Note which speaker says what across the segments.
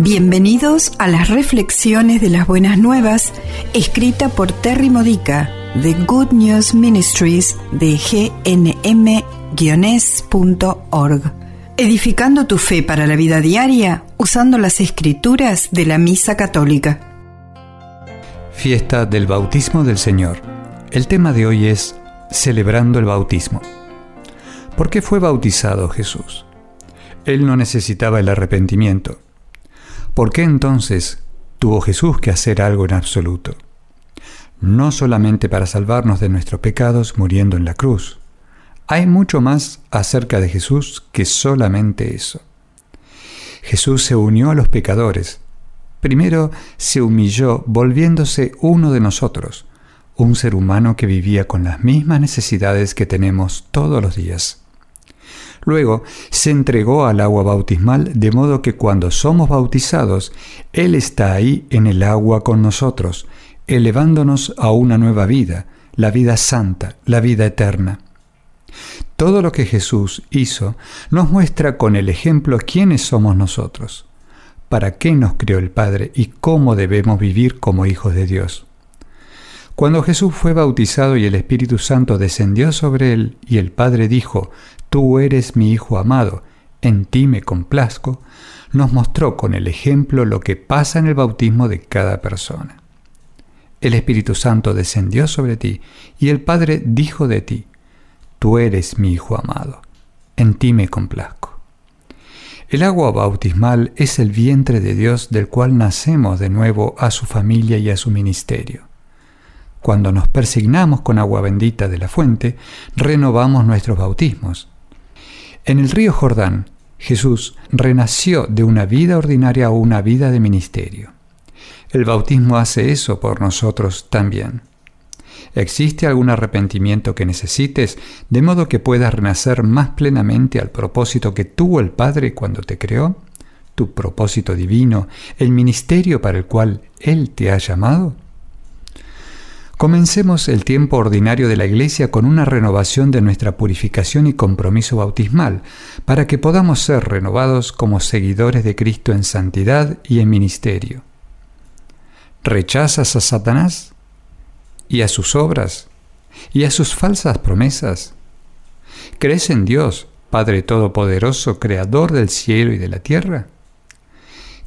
Speaker 1: Bienvenidos a las reflexiones de las buenas nuevas, escrita por Terry Modica de Good News Ministries de gnm-es.org. Edificando tu fe para la vida diaria usando las escrituras de la Misa Católica.
Speaker 2: Fiesta del Bautismo del Señor. El tema de hoy es Celebrando el Bautismo. ¿Por qué fue bautizado Jesús? Él no necesitaba el arrepentimiento ¿Por qué entonces tuvo Jesús que hacer algo en absoluto? No solamente para salvarnos de nuestros pecados muriendo en la cruz. Hay mucho más acerca de Jesús que solamente eso. Jesús se unió a los pecadores. Primero se humilló volviéndose uno de nosotros, un ser humano que vivía con las mismas necesidades que tenemos todos los días. Luego se entregó al agua bautismal de modo que cuando somos bautizados, Él está ahí en el agua con nosotros, elevándonos a una nueva vida, la vida santa, la vida eterna. Todo lo que Jesús hizo nos muestra con el ejemplo quiénes somos nosotros, para qué nos creó el Padre y cómo debemos vivir como hijos de Dios. Cuando Jesús fue bautizado y el Espíritu Santo descendió sobre él y el Padre dijo, Tú eres mi Hijo amado, en ti me complazco, nos mostró con el ejemplo lo que pasa en el bautismo de cada persona. El Espíritu Santo descendió sobre ti y el Padre dijo de ti, Tú eres mi Hijo amado, en ti me complazco. El agua bautismal es el vientre de Dios del cual nacemos de nuevo a su familia y a su ministerio. Cuando nos persignamos con agua bendita de la fuente, renovamos nuestros bautismos en el río Jordán, Jesús renació de una vida ordinaria a una vida de ministerio. El bautismo hace eso por nosotros también. ¿Existe algún arrepentimiento que necesites de modo que puedas renacer más plenamente al propósito que tuvo el Padre cuando te creó? ¿Tu propósito divino, el ministerio para el cual Él te ha llamado? Comencemos el tiempo ordinario de la Iglesia con una renovación de nuestra purificación y compromiso bautismal, para que podamos ser renovados como seguidores de Cristo en santidad y en ministerio. ¿Rechazas a Satanás y a sus obras y a sus falsas promesas? ¿Crees en Dios, Padre Todopoderoso, Creador del cielo y de la tierra?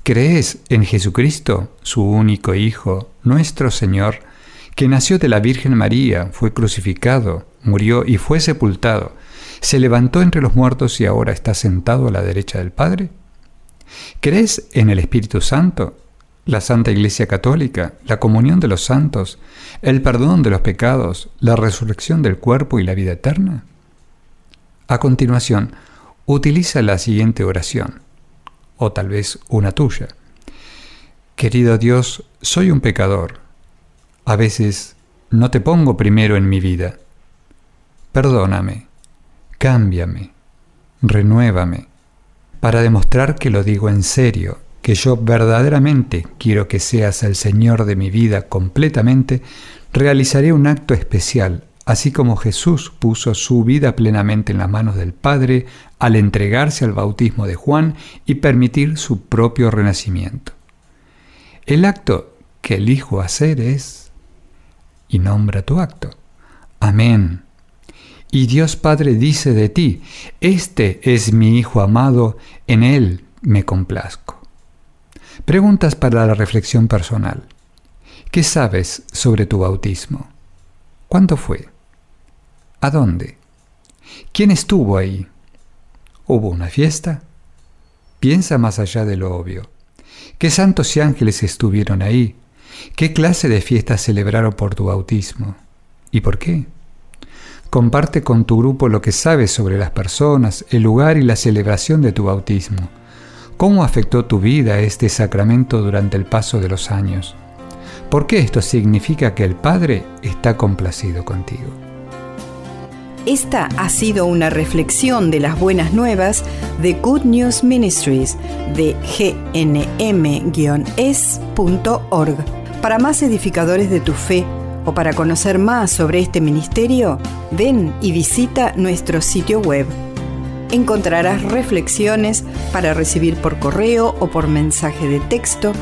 Speaker 2: ¿Crees en Jesucristo, su único Hijo, nuestro Señor, que nació de la Virgen María, fue crucificado, murió y fue sepultado, se levantó entre los muertos y ahora está sentado a la derecha del Padre? ¿Crees en el Espíritu Santo, la Santa Iglesia Católica, la comunión de los santos, el perdón de los pecados, la resurrección del cuerpo y la vida eterna? A continuación, utiliza la siguiente oración, o tal vez una tuya. Querido Dios, soy un pecador a veces no te pongo primero en mi vida. Perdóname, cámbiame, renuévame, para demostrar que lo digo en serio, que yo verdaderamente quiero que seas el Señor de mi vida completamente, realizaré un acto especial, así como Jesús puso su vida plenamente en las manos del Padre al entregarse al bautismo de Juan y permitir su propio renacimiento. El acto que elijo hacer es y nombra tu acto. Amén. Y Dios Padre dice de ti, Este es mi Hijo amado, en Él me complazco. Preguntas para la reflexión personal. ¿Qué sabes sobre tu bautismo? ¿Cuándo fue? ¿A dónde? ¿Quién estuvo ahí? ¿Hubo una fiesta? Piensa más allá de lo obvio. ¿Qué santos y ángeles estuvieron ahí? ¿Qué clase de fiesta celebraron por tu bautismo? ¿Y por qué? Comparte con tu grupo lo que sabes sobre las personas, el lugar y la celebración de tu bautismo. ¿Cómo afectó tu vida este sacramento durante el paso de los años? ¿Por qué esto significa que el Padre está complacido contigo?
Speaker 1: Esta ha sido una reflexión de las buenas nuevas de Good News Ministries de gnm-es.org. Para más edificadores de tu fe o para conocer más sobre este ministerio, ven y visita nuestro sitio web encontrarás reflexiones para recibir por correo o por mensaje de texto,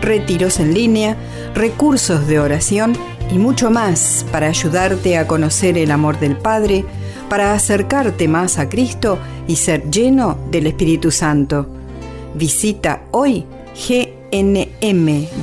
Speaker 1: retiros en línea, recursos de oración y mucho más para ayudarte a conocer el amor del Padre, para acercarte más a Cristo y ser lleno del Espíritu Santo. Visita hoy gnm-es.org.